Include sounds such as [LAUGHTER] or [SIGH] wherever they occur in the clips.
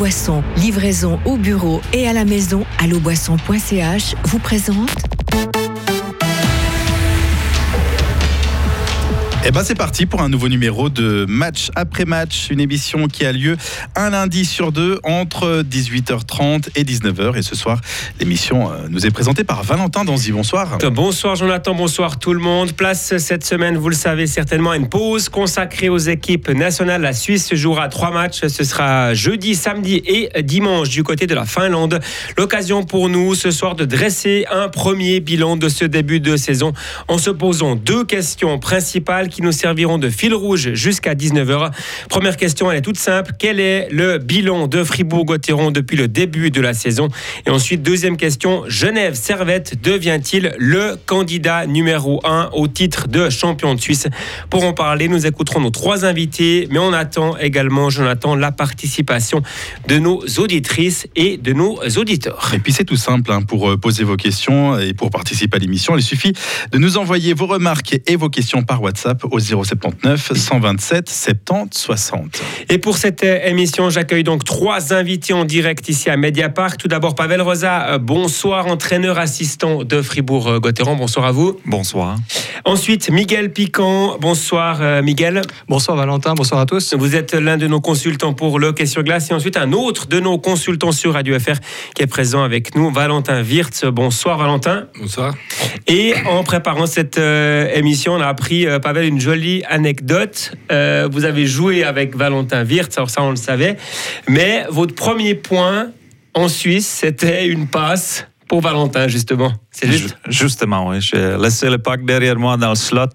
Boisson, livraison au bureau et à la maison. À loboisson.ch vous présente Eh ben c'est parti pour un nouveau numéro de Match après match, une émission qui a lieu un lundi sur deux entre 18h30 et 19h. Et ce soir, l'émission euh, nous est présentée par Valentin Danzy. Bonsoir. Bonsoir Jonathan, bonsoir tout le monde. Place cette semaine, vous le savez certainement, une pause consacrée aux équipes nationales. La Suisse jouera trois matchs. Ce sera jeudi, samedi et dimanche du côté de la Finlande. L'occasion pour nous ce soir de dresser un premier bilan de ce début de saison en se posant deux questions principales qui nous serviront de fil rouge jusqu'à 19h. Première question, elle est toute simple. Quel est le bilan de Fribourg-Gotteron depuis le début de la saison? Et ensuite, deuxième question, Genève Servette devient-il le candidat numéro 1 au titre de champion de Suisse? Pour en parler, nous écouterons nos trois invités, mais on attend également, Jonathan, la participation de nos auditrices et de nos auditeurs. Et puis c'est tout simple, hein, pour euh, poser vos questions et pour participer à l'émission, il suffit de nous envoyer vos remarques et vos questions par WhatsApp au 079 127 70 60. Et pour cette euh, émission, j'accueille donc trois invités en direct ici à Mediapart. Tout d'abord, Pavel Rosa, euh, bonsoir, entraîneur assistant de Fribourg-Gotteron. Bonsoir à vous. Bonsoir. Ensuite, Miguel Piquant. Bonsoir, euh, Miguel. Bonsoir, Valentin. Bonsoir à tous. Vous êtes l'un de nos consultants pour le sur glace. Et ensuite, un autre de nos consultants sur Radio FR qui est présent avec nous, Valentin Wirtz. Bonsoir, Valentin. Bonsoir. Et en préparant cette émission, on a appris, Pavel, une jolie anecdote. Euh, vous avez joué avec Valentin Wirtz, alors ça on le savait. Mais votre premier point en Suisse, c'était une passe pour Valentin, justement. C'est juste Justement, oui. J'ai laissé le pack derrière moi dans le slot.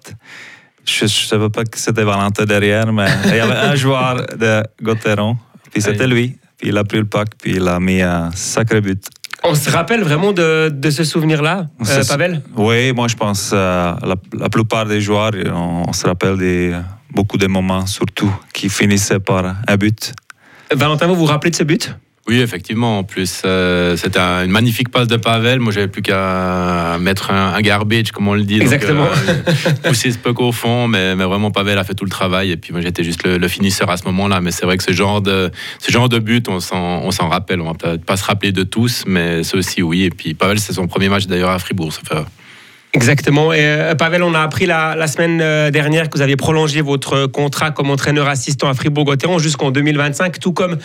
Je ne savais pas que c'était Valentin derrière, mais [LAUGHS] il y avait un joueur de Gauthieron, puis c'était lui. Puis il a pris le pack, puis il a mis un sacré but. On se rappelle vraiment de, ce souvenir-là, euh, Pavel? Oui, moi je pense euh, la, plupart des joueurs, on, se rappelle des, beaucoup de moments, surtout, qui finissaient par un but. Valentin, vous vous rappelez de ce but? Oui, effectivement. En plus, euh, c'était une magnifique passe de Pavel. Moi, j'avais plus qu'à mettre un, garbage, comme on le dit. Exactement. Donc, pousser ce puck au fond, mais, vraiment, Pavel a fait tout le travail. Et puis, moi, j'étais juste le, finisseur à ce moment-là. Mais c'est vrai que ce genre de, ce genre de but, on s'en rappelle. On va peut-être pas se rappeler de tous, mais aussi, oui. Et puis, Pavel, c'est son premier match d'ailleurs à Fribourg. Ça fait Exactement. Et euh, Pavel, on a appris la, semaine euh, dernière que vous aviez prolongé votre contrat comme entraîneur assistant à Fribourg-Gotteron jusqu'en 2025, tout comme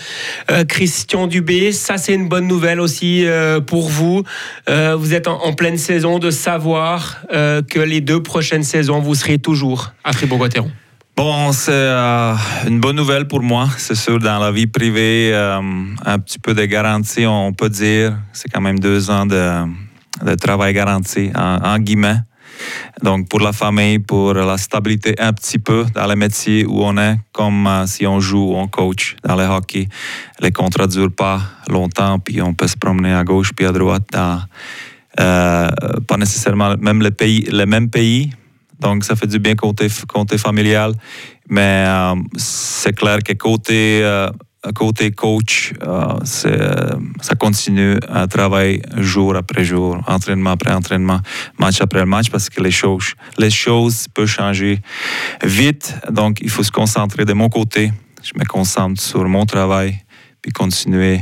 euh, Christian Dubé. Ça, c'est une bonne nouvelle aussi pour vous. vous êtes en, pleine saison de savoir que les deux prochaines saisons, vous serez toujours à Fribourg-Gotteron. Bon, c'est une bonne nouvelle pour moi. C'est sûr, dans la vie privée, un petit peu de garantie, on peut dire. C'est quand même deux ans de de travail garanti, en, guillemets. Donc, pour la famille, pour la stabilité un petit peu dans le métier où on est, comme euh, si on joue ou on coach dans le hockey. Les contrats ne durent pas longtemps, puis on peut se promener à gauche puis à droite euh, pas nécessairement même les, pays, les mêmes pays. Donc, ça fait du bien côté, côté familial. Mais euh, c'est clair que côté côté coach, euh, ça continue à travailler jour après jour, entraînement après entraînement, match après match, parce que les choses, les choses peuvent changer vite. Donc, il faut se concentrer de mon côté. Je me concentre sur mon travail, puis continuer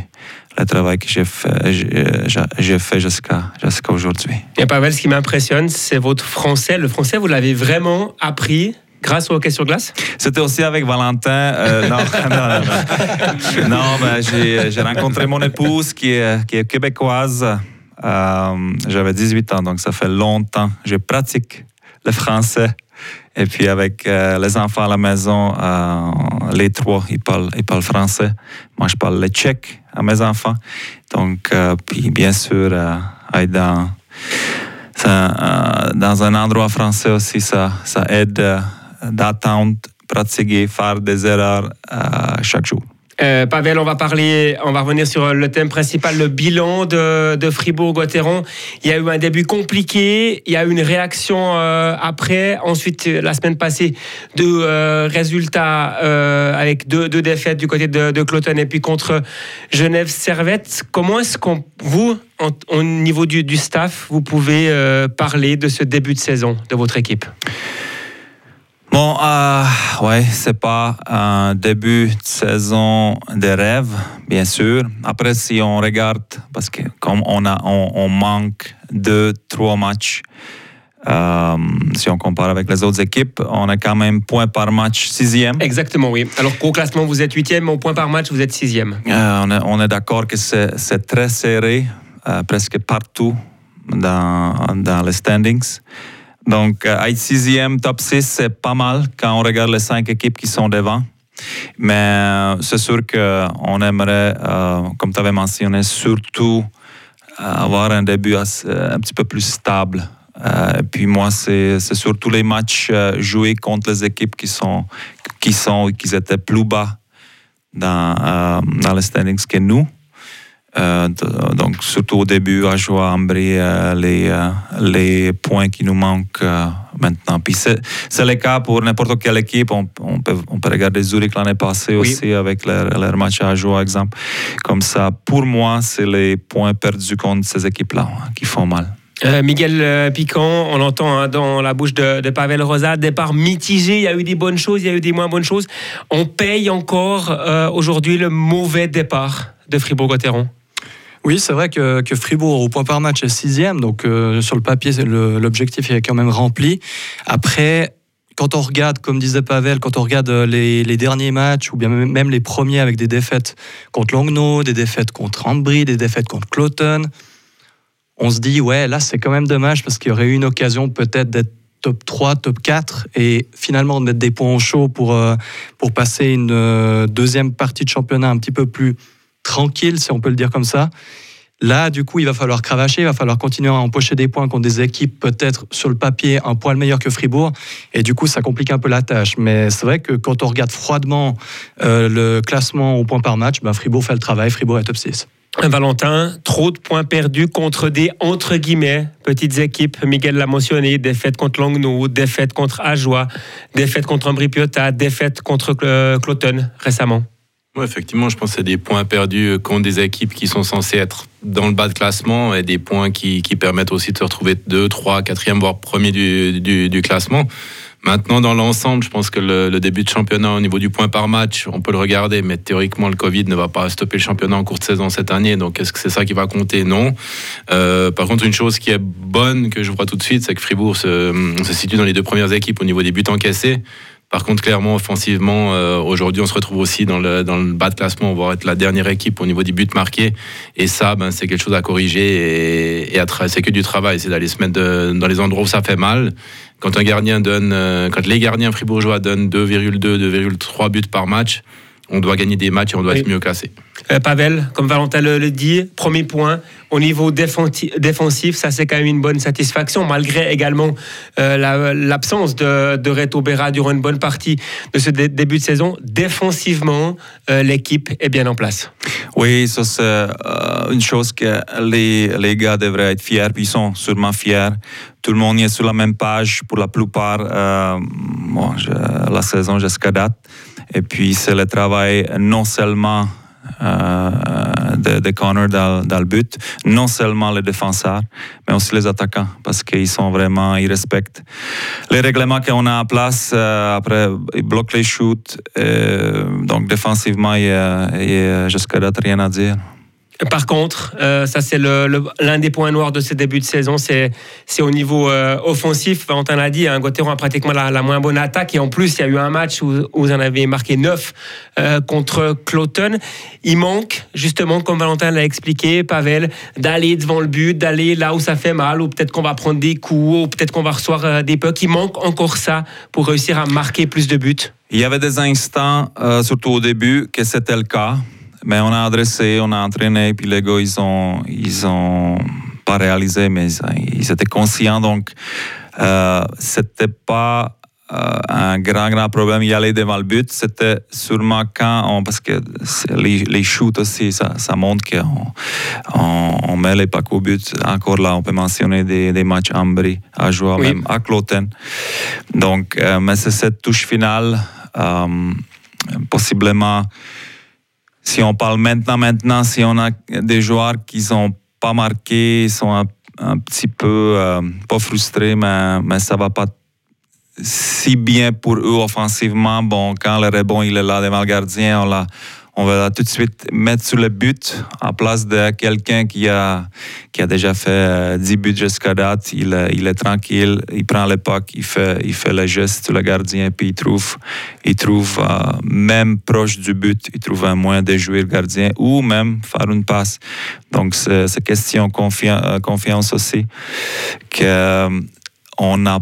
le travail que j'ai fait, j'ai fait jusqu'à aujourd'hui. Et Pavel, ce qui m'impressionne, c'est votre français. Le français, vous l'avez vraiment appris grâce au hockey sur glace? C'était aussi avec Valentin. Euh, non, [LAUGHS] non, non, ben, j'ai rencontré mon épouse qui est, québécoise. Euh, j'avais 18 ans, donc ça fait longtemps. Je pratique le français. Et puis avec euh, les enfants à la maison, les trois, ils parlent, ils parlent français. Moi, je parle le tchèque à mes enfants. Donc, puis bien sûr, dans, dans un endroit français aussi, ça, ça aide d'attendre, pratiquer, faire des erreurs euh, chaque jour. Euh, Pavel, on va parler, on va revenir sur le thème principal, le bilan de, Fribourg-Gotteron. Il y a eu un début compliqué, il y a eu une réaction euh, après. Ensuite, la semaine passée, deux résultats avec deux, défaites du côté de, de Cloton et puis contre Genève-Servette. Comment est-ce qu'on, vous, au niveau du, du, staff, vous pouvez parler de ce début de saison de votre équipe? Bon, euh, ouais, c'est pas un début de saison de rêve, bien sûr. Après, si on regarde, parce que comme on, a, on, manque deux, trois matchs, euh, si on compare avec les autres équipes, on a quand même point par match sixième. Exactement, oui. Alors qu'au classement, vous êtes huitième, au point par match, vous êtes sixième. Euh, on, est, on est d'accord que c'est très serré, euh, presque partout dans, dans les standings. Donc, euh, être sixième, top 6, c'est pas mal quand on regarde les cinq équipes qui sont devant. Mais euh, c'est sûr qu'on aimerait, euh, comme tu avais mentionné, surtout avoir un début un petit peu plus stable. et puis moi, c'est surtout les matchs joués contre les équipes qui sont, qui sont, qui étaient plus bas dans les standings que nous. Euh, donc, surtout au début, à jouer à Ambry, euh, les, euh, les points qui nous manquent maintenant. Puis c'est le cas pour n'importe quelle équipe. On, on, peut, on, peut, regarder Zurich l'année passée aussi avec leur, leur, match à jouer, par exemple. Comme ça, pour moi, c'est les points perdus contre ces équipes-là hein, qui font mal. Miguel Piquant, on l'entend hein, dans la bouche de, de, Pavel Rosa, départ mitigé, il y a eu des bonnes choses, il y a eu des moins bonnes choses. On paye encore aujourd'hui le mauvais départ de Fribourg-Gotteron oui, c'est vrai que, Fribourg, au point par match, est sixième. Donc, euh, sur le papier, l'objectif est quand même rempli. Après, quand on regarde, comme disait Pavel, quand on regarde euh, les, derniers matchs, ou bien même les premiers avec des défaites contre Langnau, des défaites contre Ambry, des défaites contre Cloton, on se dit, ouais, là, c'est quand même dommage parce qu'il y aurait eu une occasion peut-être d'être top 3, top 4 et finalement de mettre des points au chaud pour, euh, pour passer une deuxième partie de championnat un petit peu plus tranquille, si on peut le dire comme ça. Là, du coup, il va falloir cravacher, il va falloir continuer à empocher des points contre des équipes peut-être sur le papier un poil meilleur que Fribourg. Et du coup, ça complique un peu la tâche. Mais c'est vrai que quand on regarde froidement euh, le classement au point par match, ben Fribourg fait le travail, Fribourg est top 6. Valentin, trop de points perdus contre des entre guillemets petites équipes. Miguel l'a mentionné, défaite contre Langnau, défaite contre Ajoie, défaite contre Ambri Piotta, défaite contre euh, Cloton récemment effectivement, je pense que c'est des points perdus contre des équipes qui sont censées être dans le bas de classement et des points qui, permettent aussi de se retrouver 2, 3, 4e, voire premier du, du, classement. Maintenant, dans l'ensemble, je pense que le, début de championnat au niveau du point par match, on peut le regarder, mais théoriquement, le Covid ne va pas stopper le championnat en cours de saison cette année. Donc, est-ce que c'est ça qui va compter? Non. Euh, par contre, une chose qui est bonne que je vois tout de suite, c'est que Fribourg se, se situe dans les deux premières équipes au niveau des buts encaissés. Par contre, clairement, offensivement, euh, aujourd'hui, on se retrouve aussi dans le, bas de classement. On va être la dernière équipe au niveau du but marqué. Et ça, ben, c'est quelque chose à corriger. Et, et c'est que du travail. C'est d'aller se mettre dans les endroits où ça fait mal. Quand un gardien donne, euh, quand les gardiens fribourgeois donnent 2,2, 2,3 buts par match, on doit gagner des matchs et on doit être mieux classé. Euh, Pavel, comme Valentin le, dit, premier point, au niveau défensif, ça c'est quand même une bonne satisfaction, malgré également euh, l'absence de, de, Reto Berra durant une bonne partie de ce début de saison. Défensivement, euh, l'équipe est bien en place. Oui, ça c'est une chose que les, les, gars devraient être fiers, puis ils sont sûrement fiers. Tout le monde est sur la même page pour la plupart, bon, la saison jusqu'à date. Et puis c'est le travail non seulement euh, de, Connor dans, le but, non seulement les défenseurs, mais aussi les attaquants, parce qu'ils sont vraiment, ils respectent les règlements qu'on a en place. Euh, après, ils bloquent les shoots. donc défensivement, il y a, jusqu'à date rien à dire. Par contre, euh, ça c'est l'un des points noirs de ce début de saison, c'est au niveau euh, offensif. Valentin l'a dit, hein, Gauthieron a pratiquement la, moins bonne attaque et en plus il y a eu un match où, vous en avez marqué 9 euh, contre Cloton. Il manque justement, comme Valentin l'a expliqué, Pavel, d'aller devant le but, d'aller là où ça fait mal, ou peut-être qu'on va prendre des coups, ou peut-être qu'on va recevoir des pucks. Il manque encore ça pour réussir à marquer plus de buts. Il y avait des instants, surtout au début, que c'était le cas. Mais on a adressé, on a entraîné, puis les gars, ils ont, ils ont pas réalisé, mais ils, étaient conscients. Donc, euh, c'était pas euh, un grand, grand problème y aller devant le but. C'était sûrement quand on, parce que les, les shoots aussi, ça, ça montre qu'on on, met les packs au but. Encore là, on peut mentionner des, des matchs Ambry à jouer, même à Cloten. Donc, euh, mais c'est cette touche finale, euh, possiblement si on parle maintenant, maintenant, si on a des joueurs qui sont pas marqués, sont un, petit peu, euh, pas frustrés, mais, mais ça va pas si bien pour eux offensivement. Bon, quand le rebond il est là devant le gardien, on l'a on va tout de suite mettre sur le but en place de quelqu'un qui a, qui a déjà fait 10 euh, buts jusqu'à date. Il, il, est tranquille, il prend l'époque, il fait, il fait le geste sur le gardien, puis il trouve, il trouve euh, même proche du but, il trouve un moyen de jouer le gardien ou même faire une passe. Donc, c'est question euh, confiance aussi qu'on n'a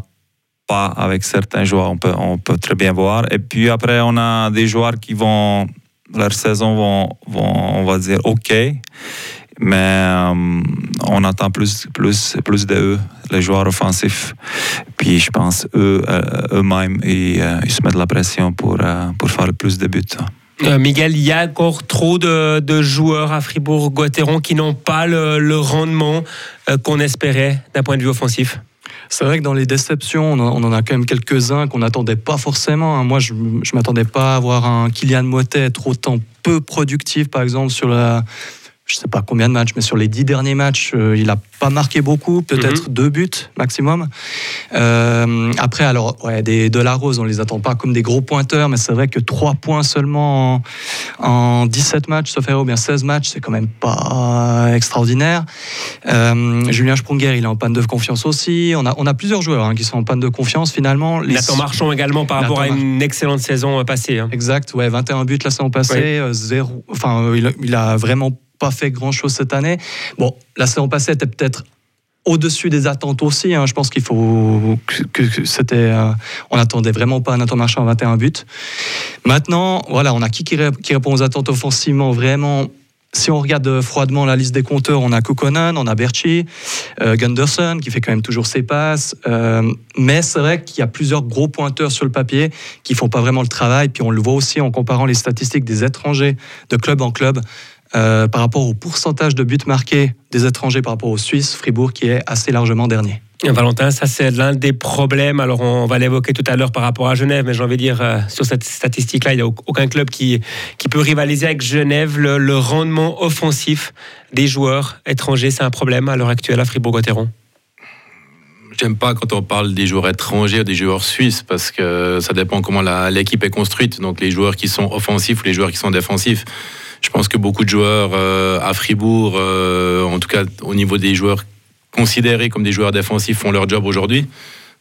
pas avec certains joueurs, on peut, on peut très bien voir. Et puis après, on a des joueurs qui vont leur saison vont, vont, on va dire, OK. Mais euh, on attend plus, plus, plus de eux, les joueurs offensifs. Puis je pense, eux, euh, eux-mêmes, ils, euh, ils, se mettent la pression pour, pour faire plus de buts. Miguel, il y a encore trop de, de joueurs à Fribourg-Gotteron qui n'ont pas le, le rendement qu'on espérait d'un point de vue offensif? C'est vrai que dans les déceptions, on en a quand même quelques-uns qu'on n'attendait pas forcément. Hein. Moi, je ne m'attendais pas à avoir un Kylian Motet être autant peu productif, par exemple, sur la, je sais pas combien de matchs, mais sur les dix derniers matchs, euh, il a pas marqué beaucoup, peut-être mhm. deux buts maximum. Euh, après, alors, ouais, des de la Rose, on les attend pas comme des gros pointeurs, mais c'est vrai que trois points seulement en, en 17 matchs, sauf ou bien 16 matchs, c'est quand même pas extraordinaire. Euh, Julien Sprunger, il est en panne de confiance aussi. On a, on a plusieurs joueurs hein, qui sont en panne de confiance finalement. Les... Nathan Marchand également par rapport à une excellente saison passée. Hein. Exact, ouais, 21 buts la saison passée, zéro, enfin, il il a vraiment pas fait grand-chose cette année. Bon, la saison passée était peut-être au-dessus des attentes aussi. Hein. Je pense qu'il faut que, c'était. Euh, on n'attendait vraiment pas Nathan Marchand à 21 buts. Maintenant, voilà, on a qui qui, répond aux attentes offensivement vraiment? Si on regarde froidement la liste des compteurs, on a Kukonen, on a Berchi, euh, Gunderson qui fait quand même toujours ses passes. Euh, mais c'est vrai qu'il y a plusieurs gros pointeurs sur le papier qui font pas vraiment le travail. Puis on le voit aussi en comparant les statistiques des étrangers de club en club. Euh, par rapport au pourcentage de buts marqués des étrangers par rapport aux Suisses, Fribourg qui est assez largement dernier. Valentin, ça c'est l'un des problèmes. Alors on va l'évoquer tout à l'heure par rapport à Genève, mais j'ai envie de dire euh, sur cette statistique-là, il n'y a aucun club qui, qui peut rivaliser avec Genève. Le, rendement offensif des joueurs étrangers, c'est un problème à l'heure actuelle à Fribourg-Gotteron. J'aime pas quand on parle des joueurs étrangers ou des joueurs suisses parce que ça dépend comment l'équipe est construite. Donc les joueurs qui sont offensifs ou les joueurs qui sont défensifs. Je pense que beaucoup de joueurs euh, à Fribourg, euh, en tout cas au niveau des joueurs considérés comme des joueurs défensifs, font leur job aujourd'hui.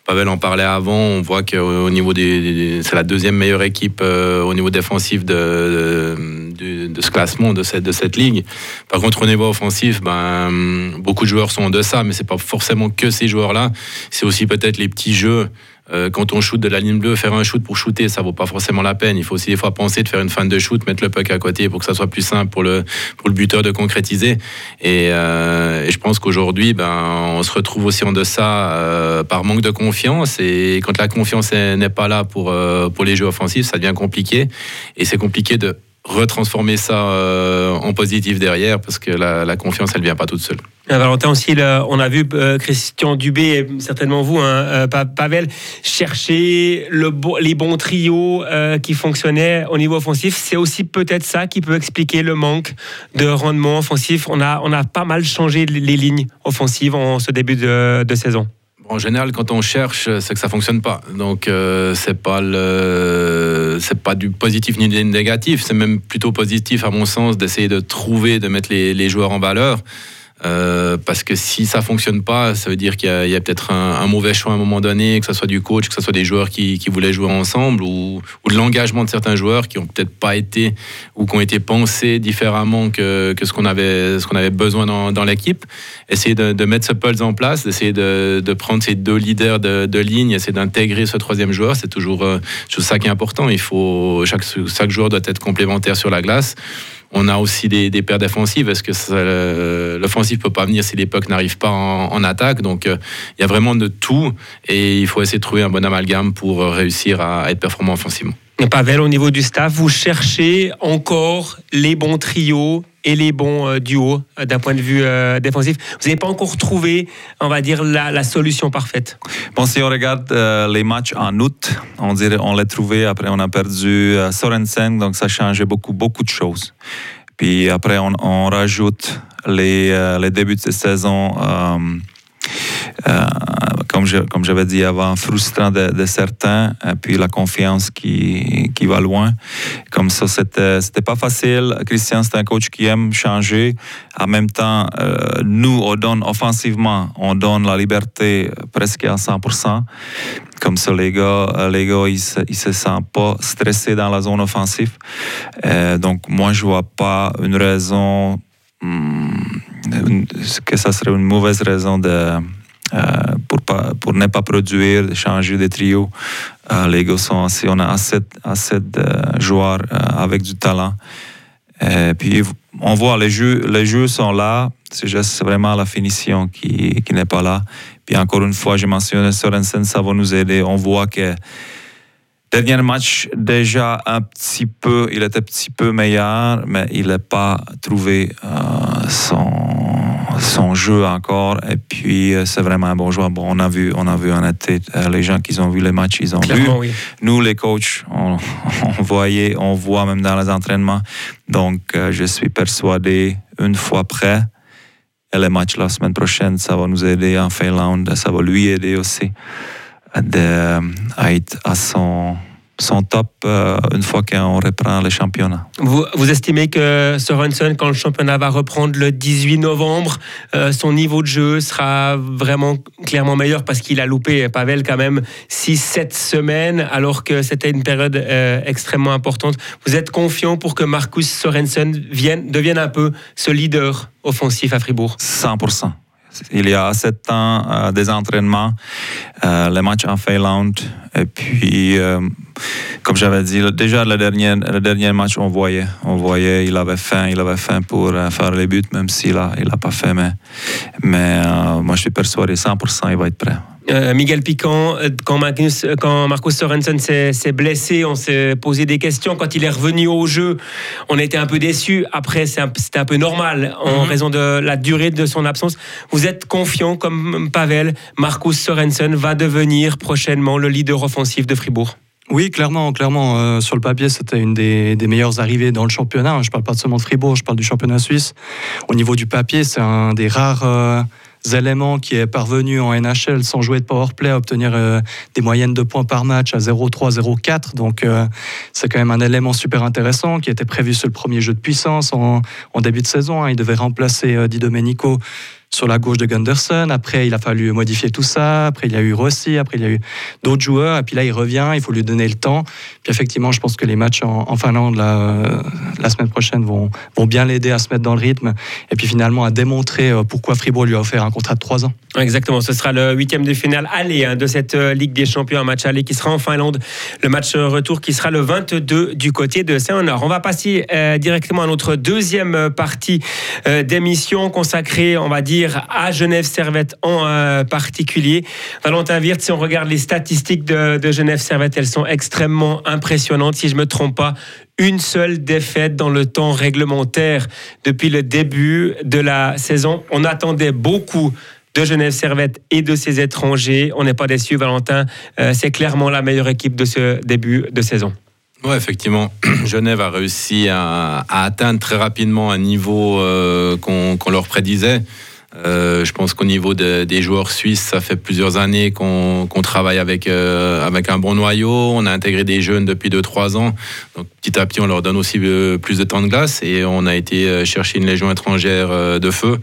Pavel en parlait avant, on voit qu'au niveau des, c'est la deuxième meilleure équipe euh, au niveau défensif de, de, ce classement, de cette, de cette ligue. Par contre, au niveau offensif, ben, beaucoup de joueurs sont en deçà, mais c'est pas forcément que ces joueurs-là. C'est aussi peut-être les petits jeux euh, quand on shoot de la ligne bleue, faire un shoot pour shooter, ça vaut pas forcément la peine. Il faut aussi des fois penser de faire une fin de shoot, mettre le puck à côté pour que ça soit plus simple pour le, pour le buteur de concrétiser. Et, euh, je pense qu'aujourd'hui, ben, on se retrouve aussi en deçà euh, par manque de confiance. Et quand la confiance n'est pas là pour, pour les jeux offensifs, ça devient compliqué. Et c'est compliqué de retransformer ça euh, en positif derrière parce que la, confiance elle vient pas toute seule. Valentin aussi, on a vu euh, Christian Dubé, et certainement vous, hein, euh, Pavel, chercher le, les bons trios qui fonctionnaient au niveau offensif. C'est aussi peut-être ça qui peut expliquer le manque de rendement offensif. On a, on a pas mal changé les lignes offensives en ce début de saison. En général, quand on cherche, c'est que ça fonctionne pas. Donc, euh, c'est pas c'est pas du positif ni du négatif. C'est même plutôt positif, à mon sens, d'essayer de trouver, de mettre les joueurs en valeur. Euh, parce que si ça fonctionne pas, ça veut dire qu'il y a, peut-être un, mauvais choix à un moment donné, que ce soit du coach, que ce soit des joueurs qui, voulaient jouer ensemble, ou, de l'engagement de certains joueurs qui ont peut-être pas été ou qui ont été pensés différemment que, ce qu'on avait, besoin dans, l'équipe. Essayer de, mettre ce pulse en place, d'essayer de, prendre ces deux leaders de, ligne, essayer d'intégrer ce troisième joueur, c'est toujours, euh, ça qui est important. Il faut chaque joueur doit être complémentaire sur la glace. On a aussi des, des paires défensives. Est-ce que l'offensive peut pas venir si les pucks n'arrivent pas en, attaque Donc, euh, il y a vraiment de tout et il faut essayer de trouver un bon amalgame pour réussir à être performant offensivement. Pavel, au niveau du staff, vous cherchez encore les bons trios et les bons euh, duos euh, d'un point de vue euh, défensif. Vous n'avez pas encore trouvé, on va dire, la, solution parfaite. Bon, si on regarde les matchs en août, on dirait on l'a trouvé. Après, on a perdu Sorensen, donc ça changé beaucoup, beaucoup de choses. Puis après, on, rajoute les, les débuts de saison euh, comme je, comme j'avais dit avant, frustrant de, certains, et puis la confiance qui, va loin. Comme ça, c'était, c'était pas facile. Christian, c'est un coach qui aime changer. En même temps, euh, nous, on donne offensivement, on donne la liberté presque à 100%. Comme ça, les gars, les gars ils, se, se sentent pas stressés dans la zone offensive. Euh, donc, moi, je vois pas une raison hmm, que ça serait une mauvaise raison de euh, pour, pas, pour ne pas produire, changer de trio. Euh, les gars sont assez, on a assez, assez de joueurs euh, avec du talent. Et puis, on voit, les jeux, les jeux sont là, c'est juste vraiment la finition qui, qui n'est pas là. Puis encore une fois, j'ai mentionné Sorensen, ça va nous aider. On voit que dernier match, déjà un petit peu, il était un petit peu meilleur, mais il n'a pas trouvé euh, son son jeu encore. Et puis, euh, c'est vraiment un bon joueur. Bon, on a vu, on a vu en été, euh, les gens qui ont vu les matchs, ils ont Clairement, vu. oui. Nous, les coachs, on, [LAUGHS] on, voyait, on voit même dans les entraînements. Donc, euh, je suis persuadé, une fois prêt, et les matchs la semaine prochaine, ça va nous aider en Finlande, ça va lui aider aussi de, à être à son son top euh, une fois qu'on reprend le championnat. Vous, vous, estimez que Sorensen, quand le championnat va reprendre le 18 novembre, euh, son niveau de jeu sera vraiment clairement meilleur parce qu'il a loupé Pavel quand même 6-7 semaines alors que c'était une période euh, extrêmement importante. Vous êtes confiant pour que Marcus Sorensen vienne, devienne un peu ce leader offensif à Fribourg? 100%. Il y a sept ans euh, des entraînements, euh, les matchs en Finlande. Et puis, euh, comme j'avais dit, déjà le dernier, le dernier match, on voyait, on voyait, il avait faim, il avait faim pour faire les buts, même s'il n'a il a pas fait. Mais, mais moi, je suis persuadé 100%, il va être prêt. Euh, Miguel Piquant, quand, Magnus, quand Marcus Sorensen s'est blessé, on s'est posé des questions. Quand il est revenu au jeu, on était un peu déçus. Après, c'était un, un, peu normal en mm -hmm. raison de la durée de son absence. Vous êtes confiant, comme Pavel, Marcus Sorensen va devenir prochainement le leader offensif de Fribourg? Oui, clairement, clairement. Euh, sur le papier, c'était une des, des, meilleures arrivées dans le championnat. Je ne parle pas seulement de Fribourg, je parle du championnat suisse. Au niveau du papier, c'est un des rares euh, éléments qui est parvenu en NHL sans jouer de powerplay à obtenir euh, des moyennes de points par match à 0,3, 0,4. Donc euh, c'est quand même un élément super intéressant qui était prévu sur le premier jeu de puissance en, en début de saison. Hein. Il devait remplacer euh, Di Domenico sur la gauche de Gunderson. Après, il a fallu modifier tout ça. Après, il y a eu Rossi. Après, il y a eu d'autres joueurs. Et puis là, il revient. Il faut lui donner le temps. Puis effectivement, je pense que les matchs en, Finlande la, euh, la, semaine prochaine vont, vont bien l'aider à se mettre dans le rythme. Et puis finalement, à démontrer euh, pourquoi Fribourg lui a offert un contrat de 3 ans. Exactement. Ce sera le huitième de finale aller hein, de cette euh, Ligue des Champions, un match aller qui sera en Finlande. Le match retour qui sera le 22 du côté de Saint-Honor. On va passer directement à notre deuxième partie d'émission consacrée, on va dire, à Genève Servette en euh, particulier. Valentin Wirth, si on regarde les statistiques de, Genève Servette, elles sont extrêmement impressionnantes. Si je ne me trompe pas, une seule défaite dans le temps réglementaire depuis le début de la saison. On attendait beaucoup de Genève Servette et de ses étrangers. On n'est pas déçu, Valentin. Euh, c'est clairement la meilleure équipe de ce début de saison. Oui, effectivement. [CLEARS THROAT] Genève a réussi à, atteindre très rapidement un niveau euh, qu'on qu leur prédisait. Euh, je pense qu'au niveau de, des joueurs suisses, ça fait plusieurs années qu'on qu travaille avec, euh, avec un bon noyau. On a intégré des jeunes depuis 2-3 ans. Donc petit à petit, on leur donne aussi euh, plus de temps de glace et on a été chercher une légion étrangère de feu.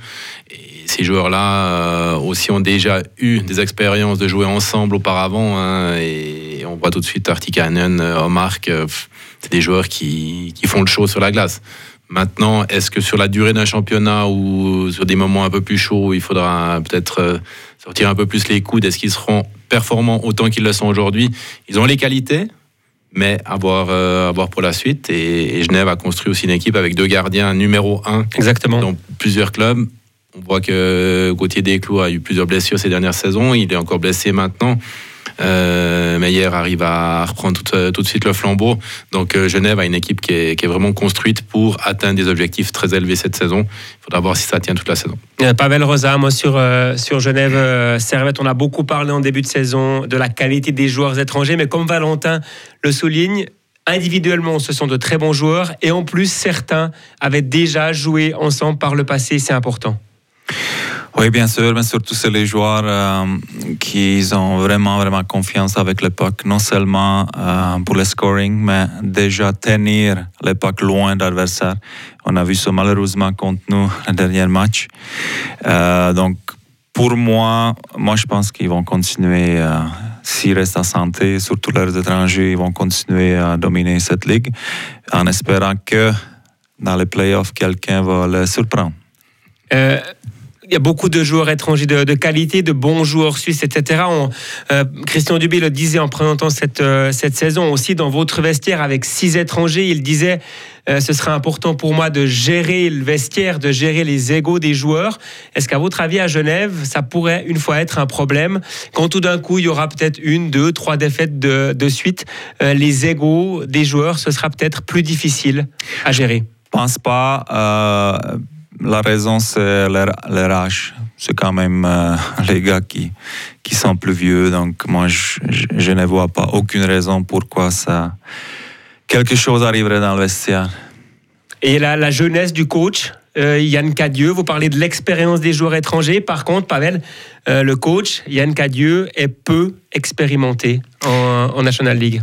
Et ces joueurs-là aussi ont déjà eu des expériences de jouer ensemble auparavant. Hein, et on voit tout de suite Artikanen, Omark, euh, c'est des joueurs qui font le show sur la glace. Maintenant, est-ce que sur la durée d'un championnat ou sur des moments un peu plus chauds, il faudra peut-être sortir un peu plus les coudes? Est-ce qu'ils seront performants autant qu'ils le sont aujourd'hui? Ils ont les qualités, mais à voir, euh, à voir pour la suite. Et, et, Genève a construit aussi une équipe avec deux gardiens numéro un Exactement. dans plusieurs clubs. On voit que Gauthier Desclous a eu plusieurs blessures ces dernières saisons. Il est encore blessé maintenant. Euh, Meyer arrive à reprendre tout, tout, de suite le flambeau. Donc euh, Genève a une équipe qui est, vraiment construite pour atteindre des objectifs très élevés cette saison. Il faudra voir si ça tient toute la saison. Euh, Pavel Rosa, moi sur, euh, Genève euh, Servette, on a beaucoup parlé en début de saison de la qualité des joueurs étrangers, mais comme Valentin le souligne, individuellement, ce sont de très bons joueurs et en plus, certains avaient déjà joué ensemble par le passé, c'est important. Oui, bien sûr, mais surtout c'est les joueurs euh, qui ont vraiment, vraiment confiance avec l'époque, non seulement euh, pour le scoring, mais déjà tenir l'époque loin d'adversaire. On a vu ça malheureusement contre nous [LAUGHS] le dernier match. Euh, donc, pour moi, moi je pense qu'ils vont continuer, s'ils restent en santé, surtout leurs étrangers, ils vont continuer à dominer cette ligue en espérant que dans les playoffs, quelqu'un va les surprendre. Y a beaucoup de joueurs étrangers de, qualité, de bons joueurs suisses, etc. Euh, Christian Dubé le disait en présentant cette, euh, cette saison aussi dans votre vestiaire avec six étrangers. Il disait euh, ce sera important pour moi de gérer le vestiaire, de gérer les égaux des joueurs. Est-ce qu'à votre avis, à Genève, ça pourrait une fois être un problème quand tout d'un coup il y aura peut-être une, deux, trois défaites de, suite Les égaux des joueurs, ce sera peut-être plus difficile à gérer? Je pense pas. La raison, c'est leur, âge. C'est quand même euh, [LAUGHS] les gars qui, qui sont plus vieux. Donc, moi, je, je- je ne vois pas aucune raison pourquoi ça. Quelque chose arriverait dans le vestiaire. Et la, la jeunesse du coach, euh, Yann Cadieux, vous parlez de l'expérience des joueurs étrangers. Par contre, Pavel, euh, le coach, Yann Cadieux, est peu expérimenté en, en National League.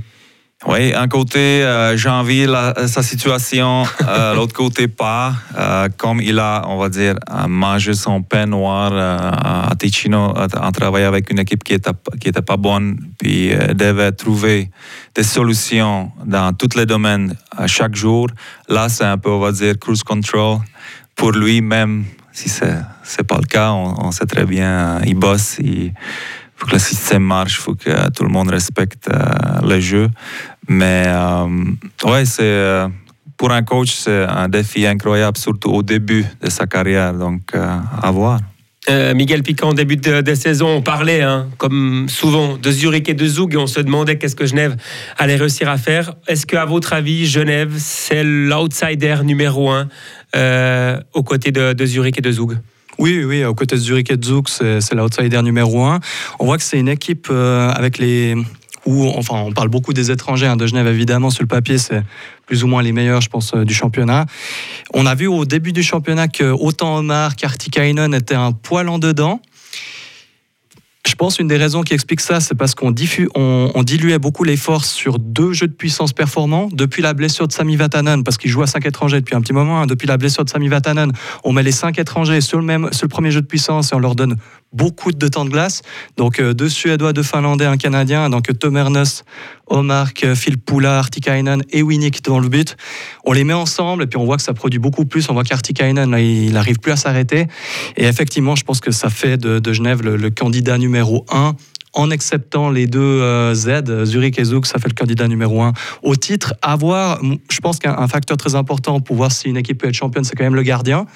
Oui, un côté, euh, j'envie sa situation, euh, [LAUGHS] l'autre côté pas. Euh, comme il a, on va dire, euh, mangé son pain noir à Ticino en travaillant avec une équipe qui était, qui était pas bonne, puis devait trouver des solutions dans tous les domaines à chaque jour. Là, c'est un peu, on va dire, cruise control. Pour lui, même si c'est c'est pas le cas, on, on sait très bien, il bosse, il faut que le système marche, faut que tout le monde respecte euh, le jeu. Mais euh, ouais, c'est euh, pour un coach, c'est un défi incroyable, surtout au début de sa carrière. Donc, à voir. Euh, Miguel Piquant, début de, saison, on parlait, hein, comme souvent, de Zurich et de Zug, et on se demandait qu'est-ce que Genève allait réussir à faire. Est-ce qu'à votre avis, Genève, c'est l'outsider numéro un euh, aux côtés de, de Zurich et de Zug? Oui, oui, aux côtés de Zurich et de c'est l'outsider numéro un. On voit que c'est une équipe euh, avec les. Où, enfin, on parle beaucoup des étrangers hein, de Genève, évidemment, sur le papier, c'est plus ou moins les meilleurs, je pense, euh, du championnat. On a vu au début du championnat que autant Omar qu'Artikainen étaient un poil en dedans. Je pense une des raisons qui explique ça, c'est parce qu'on diluait beaucoup les forces sur deux jeux de puissance performants depuis la blessure de Sami Vatanen, parce qu'il joue à cinq étrangers depuis un petit moment. hein. depuis la blessure de Sami Vatanen, on met les cinq étrangers sur le premier jeu de puissance et on leur donne beaucoup de temps de glace. Donc euh, deux Suédois, deux Finlandais, un Canadien. Donc Tom Ernest, Omark, euh, Phil Poula, Artikainen et Winnick devant le but. On les met ensemble et puis on voit que ça produit beaucoup plus. On voit qu'Artikainen, il n'arrive plus à s'arrêter. Et effectivement, je pense que ça fait de, Genève le, candidat numéro un. En acceptant les deux euh, Z, Zurich et Zug, ça fait le candidat numéro un au titre. Avoir, je pense qu'un un facteur très important pour voir si une équipe peut être championne, c'est quand même le gardien.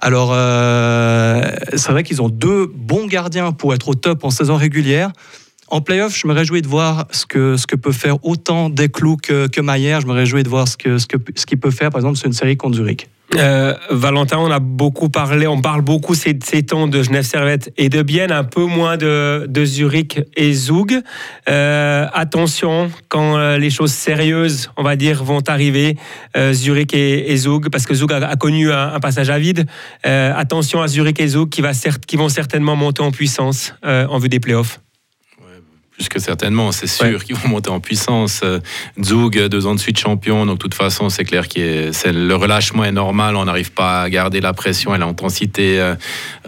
Alors, euh, c'est vrai qu'ils ont deux bons gardiens pour être au top en saison régulière. En playoff, je me réjouis de voir ce que, ce que peut faire autant Desclous que, que Maillère. Je me réjouis de voir ce qu'il ce que, ce qu'il peut faire, par exemple, sur une série contre Zurich. Euh, Valentin, on a beaucoup parlé, on parle beaucoup ces, temps de Genève Servette et de Bienne, un peu moins de, de Zurich et Zug. Euh, attention, quand euh, les choses sérieuses, on va dire, vont arriver, euh, Zurich et, et parce que Zug a, connu un, passage à vide. Euh, attention à Zurich et Zug qui, va qui vont certainement monter en puissance en vue des playoffs. Plus que certainement, c'est sûr Ouais. qu'ils vont monter en puissance. Euh, Zug, deux ans de suite champion, donc de toute façon, c'est clair que le relâchement est normal. On n'arrive pas à garder la pression et l'intensité euh,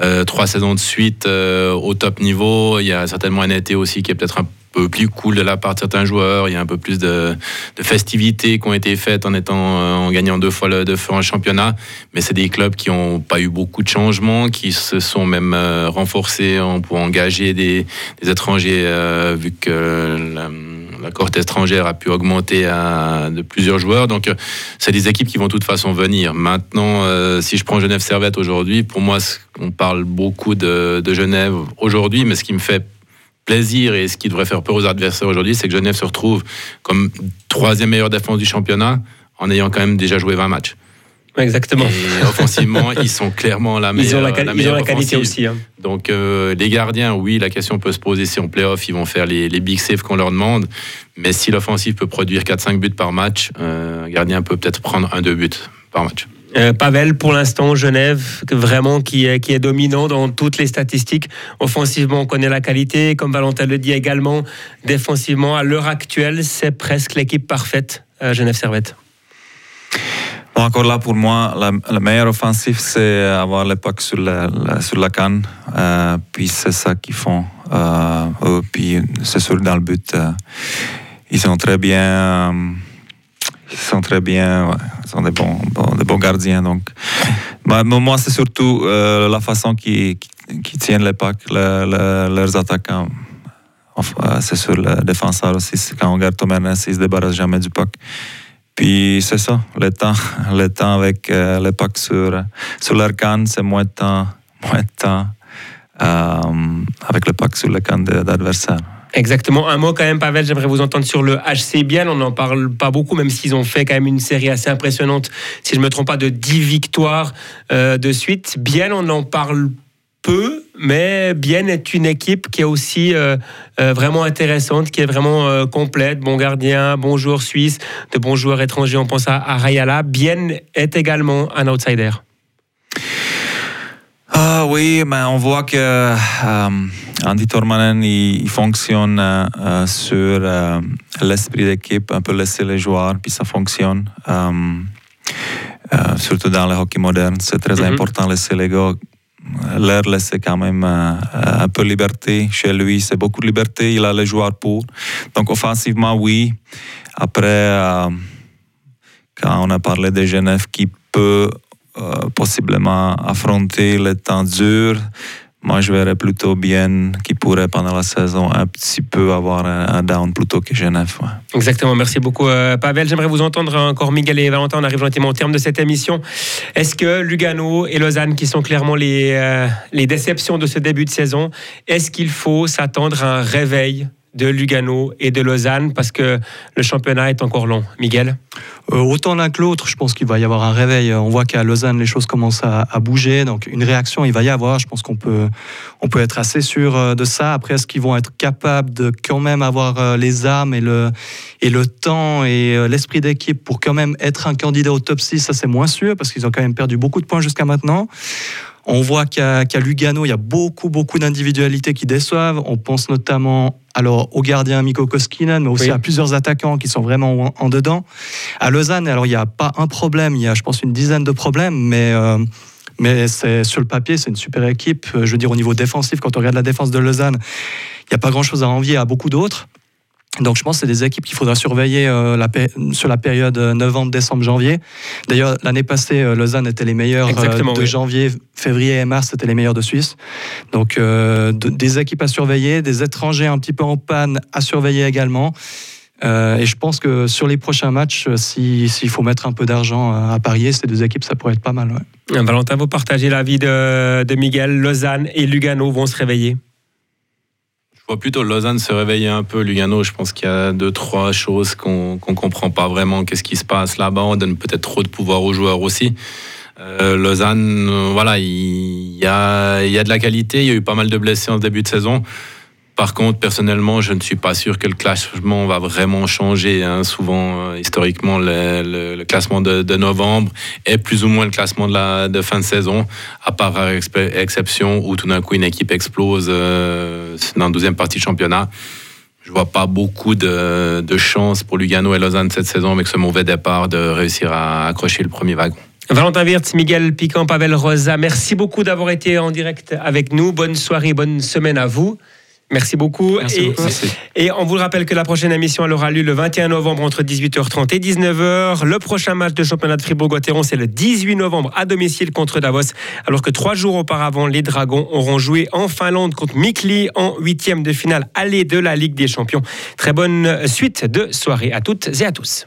euh, trois saisons de suite euh, au top niveau. Il y a certainement un été aussi qui est peut-être un peu plus cool de la part de certains joueurs. Il y a un peu plus de, festivités qui ont été faites en étant euh, en gagnant deux fois le deux fois un championnat. Mais c'est des clubs qui n'ont pas eu beaucoup de changements, qui se sont même euh, renforcés en, pour engager des, étrangers, euh, vu que la, la étrangère a pu augmenter de plusieurs joueurs. Donc, c'est des équipes qui vont de toute façon venir. Maintenant, si je prends Genève Servette aujourd'hui, pour moi, on parle beaucoup de Genève aujourd'hui, mais ce qui me fait plaisir et ce qui devrait faire peur aux adversaires aujourd'hui, c'est que Genève se retrouve comme troisième meilleure défense du championnat en ayant quand même déjà joué 20 matchs. Exactement. Et offensivement, [LAUGHS] ils sont clairement la meilleure, Ils ont la, quali- ils ont la qualité offensive. aussi. hein. Donc euh, les gardiens, oui, la question peut se poser si en playoff, ils vont faire les, les big saves qu'on leur demande. Mais si l'offensive peut produire 4-5 buts par match, euh, un gardien peut peut-être prendre un deux buts par match. Euh, Pavel, pour l'instant, Genève, vraiment qui est, dominant dans toutes les statistiques. Offensivement, on connaît la qualité, comme Valentin le dit également. Défensivement, à l'heure actuelle, c'est presque l'équipe parfaite, euh, Genève Servette. Encore là, pour moi, la, la meilleure offensive, c'est avoir l'époque sur la, la- sur la canne. Euh, puis c'est ça qu'ils font. Euh. Puis c'est sûr, dans le but, ils sont très bien. Ils sont très bien. ouais, sont des bons, des bons gardiens. Donc, Bah, moi, c'est surtout euh, la façon qu'ils qu'ils tiennent l'époque, le- le- leurs attaquants. C'est sur le défenseur aussi. Quand on regarde Tom Ernest, il se débarrasse jamais du puck. Puis c'est ça, le temps, [LAUGHS] le temps avec euh, le puck sur, sur leur canne, c'est moins de temps, [LAUGHS] moins de temps euh, avec le puck sur le canne d'adversaire. Exactement. Un mot quand même, Pavel, j'aimerais vous entendre sur le HC Bienne. On n'en parle pas beaucoup, même s'ils ont fait quand même une série assez impressionnante, si je ne me trompe pas, de 10 victoires euh, de suite. Bienne, on en parle peu, mais Bienne est une équipe qui est aussi euh, euh, vraiment intéressante, qui est vraiment complète. Bon gardien, bon joueur suisse, de bons joueurs étrangers. On pense à, à Rayala. Bienne est également un outsider. Ah oui, mais on voit que euh, Andy Tormanen, il, il fonctionne euh, euh, sur euh, l'esprit d'équipe, un peu laisser les joueurs, puis ça fonctionne. Surtout dans le hockey moderne, c'est très Mhm. important laisser les gars, leur laisser quand même un peu de liberté. Chez lui, c'est beaucoup de liberté, il a les joueurs pour. Donc offensivement, oui. Après, quand on a parlé de Genève qui peut possiblement affronter les temps durs. Moi, je verrais plutôt bien qui pourrait pendant la saison un petit peu avoir un, down plutôt que Genève. Exactement, merci beaucoup euh, Pavel. J'aimerais vous entendre encore Miguel et Valentin, on arrive gentiment au terme de cette émission. Est-ce que Lugano et Lausanne, qui sont clairement les, euh, les déceptions de ce début de saison, est-ce qu'il faut s'attendre à un réveil de Lugano et de Lausanne parce que le championnat est encore long Miguel Euh, autant l'un que l'autre, je pense qu'il va y avoir un réveil. On voit qu'à Lausanne, les choses commencent à, bouger. Donc, une réaction, il va y avoir. Je pense qu'on peut, on peut être assez sûr euh, de ça. Après, est-ce qu'ils vont être capables de quand même avoir euh, les armes et le, et le temps et l'esprit d'équipe pour quand même être un candidat au top 6 Ça, c'est moins sûr parce qu'ils ont quand même perdu beaucoup de points jusqu'à maintenant. On voit qu'à Lugano, il y a beaucoup, beaucoup d'individualités qui déçoivent. On pense notamment alors, au gardien Mikko Koskinen, mais aussi Oui. à plusieurs attaquants qui sont vraiment en, en dedans. À Lausanne, alors il n'y a pas un problème, il y a, je pense, une dizaine de problèmes, mais, euh, mais c'est, sur le papier, c'est une super équipe. Je veux dire, au niveau défensif, quand on regarde la défense de Lausanne, il n'y a pas grand-chose à envier à beaucoup d'autres. Donc je pense que c'est des équipes qu'il faudra surveiller euh, la sur la période euh, novembre, décembre, janvier. D'ailleurs, l'année passée, euh, Lausanne était les meilleurs euh, Exactement, de oui. janvier, février et mars, c'était les meilleurs de Suisse. Donc euh, de- des équipes à surveiller, des étrangers un petit peu en panne à surveiller également. Euh, et je pense que sur les prochains matchs, si- s'il faut mettre un peu d'argent à parier, ces deux équipes, ça pourrait être pas mal. ouais. Valentin, vous partagez l'avis de, de Miguel. Lausanne et Lugano vont se réveiller. Je vois plutôt Lausanne se réveiller un peu. Lugano, je pense qu'il y a deux, trois choses qu'on ne comprend pas vraiment. Qu'est-ce qui se passe là-bas? On donne peut-être trop de pouvoir aux joueurs aussi. Euh, Lausanne, euh, voilà, il y a, y a de la qualité. Il y a eu pas mal de blessés en début de saison. Par contre, personnellement, je ne suis pas sûr que le classement va vraiment changer. hein. Souvent, euh, historiquement, le, classement de, de novembre est plus ou moins le classement de, la, de fin de saison, à part expé- exception où tout d'un coup une équipe explose euh, dans la deuxième partie du championnat. Je vois pas beaucoup de, de chance pour Lugano et Lausanne cette saison avec ce mauvais départ de réussir à accrocher le premier wagon. Valentin Wirtz, Miguel Piquant, Pavel Rosa, merci beaucoup d'avoir été en direct avec nous. Bonne soirée, bonne semaine à vous. Merci beaucoup. Merci et, beaucoup. et on vous le rappelle que la prochaine émission elle aura lieu le 21 novembre entre 18h30 et 19h. Le prochain match de championnat de Fribourg-Gotteron, c'est le 18 novembre à domicile contre Davos. Alors que trois jours auparavant, les Dragons auront joué en Finlande contre Mikli en huitième de finale aller de la Ligue des Champions. Très bonne suite de soirée à toutes et à tous.